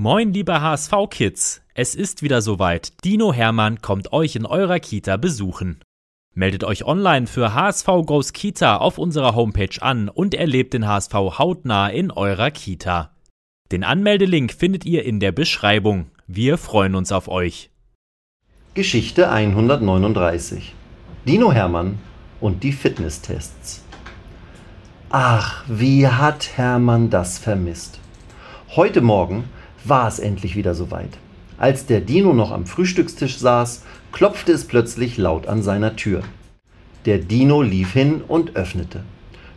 Moin, liebe HSV-Kids! Es ist wieder soweit. Dino Hermann kommt euch in eurer Kita besuchen. Meldet euch online für HSV Goes Kita auf unserer Homepage an und erlebt den HSV hautnah in eurer Kita. Den Anmeldelink findet ihr in der Beschreibung. Wir freuen uns auf euch. Geschichte 139 Dino Hermann und die Fitnesstests. Ach, wie hat Hermann das vermisst. Heute Morgen war es endlich wieder soweit. Als der Dino noch am Frühstückstisch saß, klopfte es plötzlich laut an seiner Tür. Der Dino lief hin und öffnete.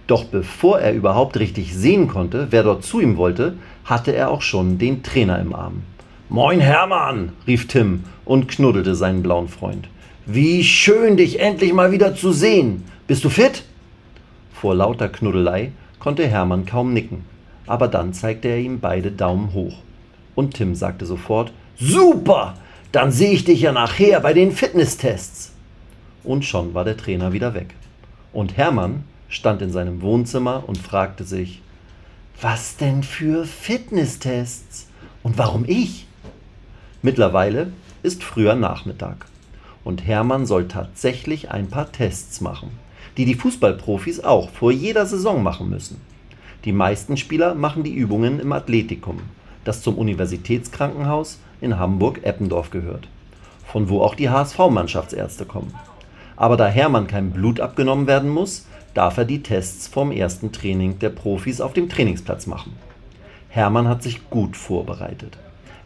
Doch bevor er überhaupt richtig sehen konnte, wer dort zu ihm wollte, hatte er auch schon den Trainer im Arm. Moin Hermann, rief Tim und knuddelte seinen blauen Freund. Wie schön, dich endlich mal wieder zu sehen. Bist du fit? Vor lauter Knuddelei konnte Hermann kaum nicken, aber dann zeigte er ihm beide Daumen hoch. Und Tim sagte sofort, Super! Dann sehe ich dich ja nachher bei den Fitnesstests. Und schon war der Trainer wieder weg. Und Hermann stand in seinem Wohnzimmer und fragte sich, was denn für Fitnesstests? Und warum ich? Mittlerweile ist früher Nachmittag. Und Hermann soll tatsächlich ein paar Tests machen, die die Fußballprofis auch vor jeder Saison machen müssen. Die meisten Spieler machen die Übungen im Athletikum, das zum Universitätskrankenhaus in Hamburg-Eppendorf gehört, von wo auch die HSV-Mannschaftsärzte kommen. Aber da Hermann kein Blut abgenommen werden muss, darf er die Tests vom ersten Training der Profis auf dem Trainingsplatz machen. Hermann hat sich gut vorbereitet.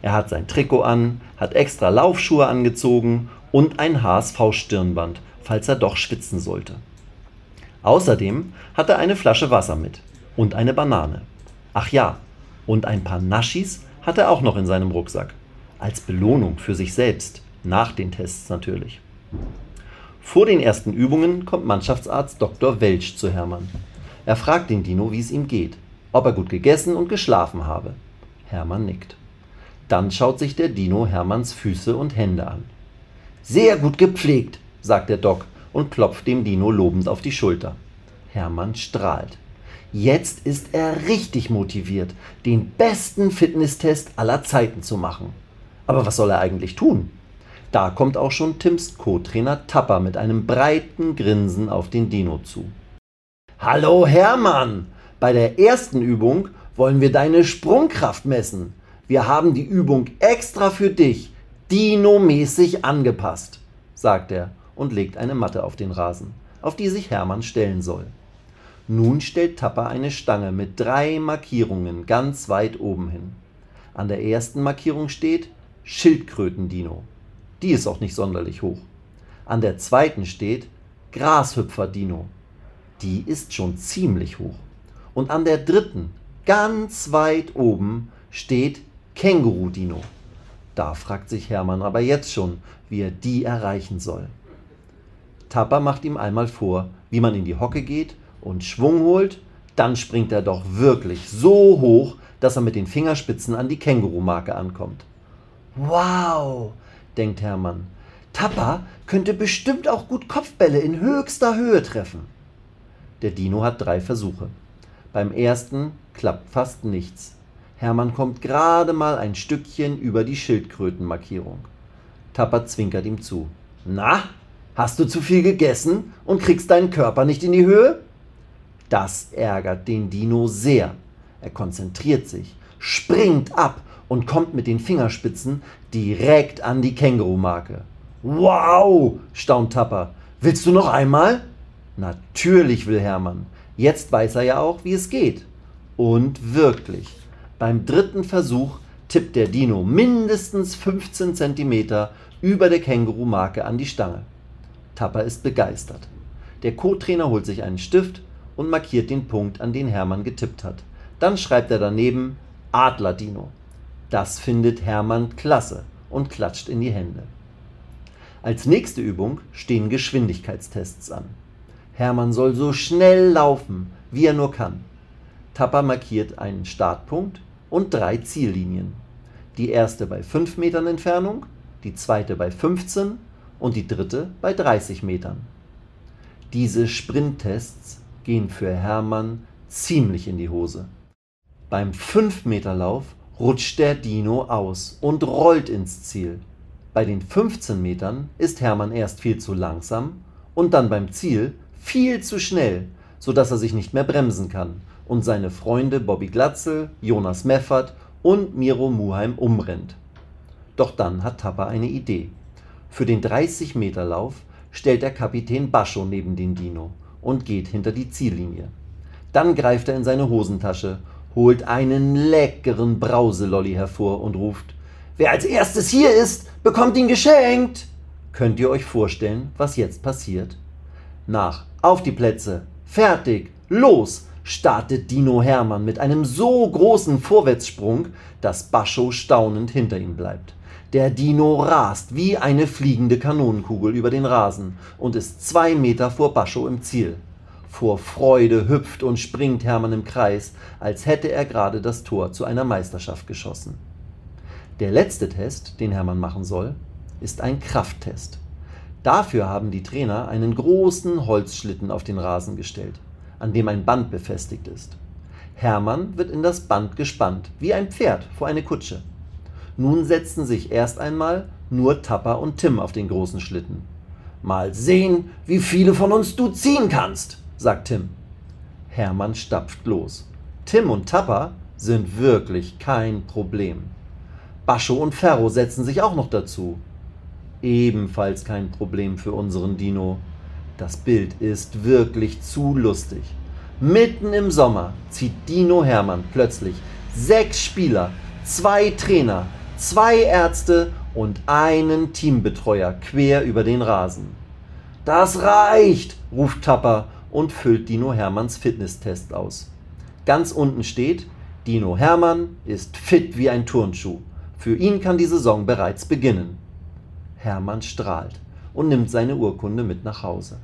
Er hat sein Trikot an, hat extra Laufschuhe angezogen und ein HSV-Stirnband, falls er doch schwitzen sollte. Außerdem hat er eine Flasche Wasser mit und eine Banane. Ach ja, und ein paar Naschis hat er auch noch in seinem Rucksack. Als Belohnung für sich selbst, nach den Tests natürlich. Vor den ersten Übungen kommt Mannschaftsarzt Dr. Welch zu Hermann. Er fragt den Dino, wie es ihm geht, ob er gut gegessen und geschlafen habe. Hermann nickt. Dann schaut sich der Dino Hermanns Füße und Hände an. Sehr gut gepflegt, sagt der Doc und klopft dem Dino lobend auf die Schulter. Hermann strahlt. Jetzt ist er richtig motiviert, den besten Fitnesstest aller Zeiten zu machen. Aber was soll er eigentlich tun? Da kommt auch schon Tims Co-Trainer Tapper mit einem breiten Grinsen auf den Dino zu. Hallo Hermann! Bei der ersten Übung wollen wir deine Sprungkraft messen. Wir haben die Übung extra für dich, Dino-mäßig angepasst, sagt er und legt eine Matte auf den Rasen, auf die sich Hermann stellen soll. Nun stellt Tapper eine Stange mit drei Markierungen ganz weit oben hin. An der ersten Markierung steht Schildkröten-Dino. Die ist auch nicht sonderlich hoch. An der zweiten steht Grashüpfer-Dino. Die ist schon ziemlich hoch. Und an der dritten, ganz weit oben, steht Känguru-Dino. Da fragt sich Hermann aber jetzt schon, wie er die erreichen soll. Tapper macht ihm einmal vor, wie man in die Hocke geht und Schwung holt, dann springt er doch wirklich so hoch, dass er mit den Fingerspitzen an die Kängurumarke ankommt. Wow, denkt Hermann. Tapper könnte bestimmt auch gut Kopfbälle in höchster Höhe treffen. Der Dino hat drei Versuche. Beim ersten klappt fast nichts. Hermann kommt gerade mal ein Stückchen über die Schildkrötenmarkierung. Tapper zwinkert ihm zu. Na, hast du zu viel gegessen und kriegst deinen Körper nicht in die Höhe? Das ärgert den Dino sehr. Er konzentriert sich, springt ab und kommt mit den Fingerspitzen direkt an die Kängurumarke. Wow, staunt Tapper. Willst du noch einmal? Natürlich will Hermann. Jetzt weiß er ja auch, wie es geht. Und wirklich, beim dritten Versuch tippt der Dino mindestens 15 cm über der Kängurumarke an die Stange. Tapper ist begeistert. Der Co-Trainer holt sich einen Stift und markiert den Punkt, an den Hermann getippt hat. Dann schreibt er daneben Adler-Dino. Das findet Hermann klasse und klatscht in die Hände. Als nächste Übung stehen Geschwindigkeitstests an. Hermann soll so schnell laufen, wie er nur kann. Tapper markiert einen Startpunkt und drei Ziellinien. Die erste bei 5 Metern Entfernung, die zweite bei 15 und die dritte bei 30 Metern. Diese Sprinttests gehen für Hermann ziemlich in die Hose. Beim 5-Meter-Lauf rutscht der Dino aus und rollt ins Ziel. Bei den 15 Metern ist Hermann erst viel zu langsam und dann beim Ziel viel zu schnell, sodass er sich nicht mehr bremsen kann und seine Freunde Bobby Glatzel, Jonas Meffert und Miro Muheim umrennt. Doch dann hat Tapper eine Idee. Für den 30-Meter-Lauf stellt der Kapitän Bascho neben den Dino und geht hinter die Ziellinie. Dann greift er in seine Hosentasche, holt einen leckeren Brauselolli hervor und ruft: Wer als erstes hier ist, bekommt ihn geschenkt! Könnt ihr euch vorstellen, was jetzt passiert? Nach auf die Plätze, fertig, los, startet Dino Hermann mit einem so großen Vorwärtssprung, dass Bascho staunend hinter ihm bleibt. Der Dino rast wie eine fliegende Kanonenkugel über den Rasen und ist zwei Meter vor Bascho im Ziel. Vor Freude hüpft und springt Hermann im Kreis, als hätte er gerade das Tor zu einer Meisterschaft geschossen. Der letzte Test, den Hermann machen soll, ist ein Krafttest. Dafür haben die Trainer einen großen Holzschlitten auf den Rasen gestellt, an dem ein Band befestigt ist. Hermann wird in das Band gespannt, wie ein Pferd vor eine Kutsche. Nun setzen sich erst einmal nur Tapper und Tim auf den großen Schlitten. Mal sehen, wie viele von uns du ziehen kannst, sagt Tim. Hermann stapft los. Tim und Tapper sind wirklich kein Problem. Bascho und Ferro setzen sich auch noch dazu ebenfalls kein Problem für unseren Dino. Das Bild ist wirklich zu lustig. Mitten im Sommer zieht Dino Hermann plötzlich sechs Spieler, zwei Trainer, zwei Ärzte und einen Teambetreuer quer über den Rasen. Das reicht, ruft Tapper und füllt Dino Hermanns Fitnesstest aus. Ganz unten steht, Dino Hermann ist fit wie ein Turnschuh. Für ihn kann die Saison bereits beginnen. Hermann strahlt und nimmt seine Urkunde mit nach Hause.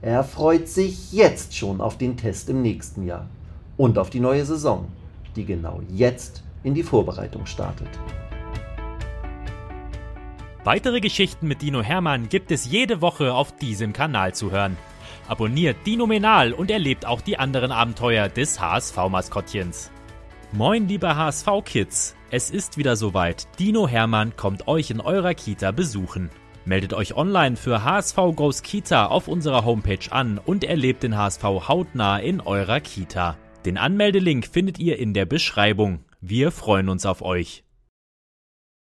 Er freut sich jetzt schon auf den Test im nächsten Jahr und auf die neue Saison, die genau jetzt in die Vorbereitung startet. Weitere Geschichten mit Dino Hermann gibt es jede Woche auf diesem Kanal zu hören. Abonniert Dino Menal und erlebt auch die anderen Abenteuer des HSV-Maskottchens. Moin, liebe HSV-Kids! Es ist wieder soweit. Dino Hermann kommt euch in eurer Kita besuchen. Meldet euch online für HSV Goes Kita auf unserer Homepage an und erlebt den HSV hautnah in eurer Kita. Den Anmeldelink findet ihr in der Beschreibung. Wir freuen uns auf euch.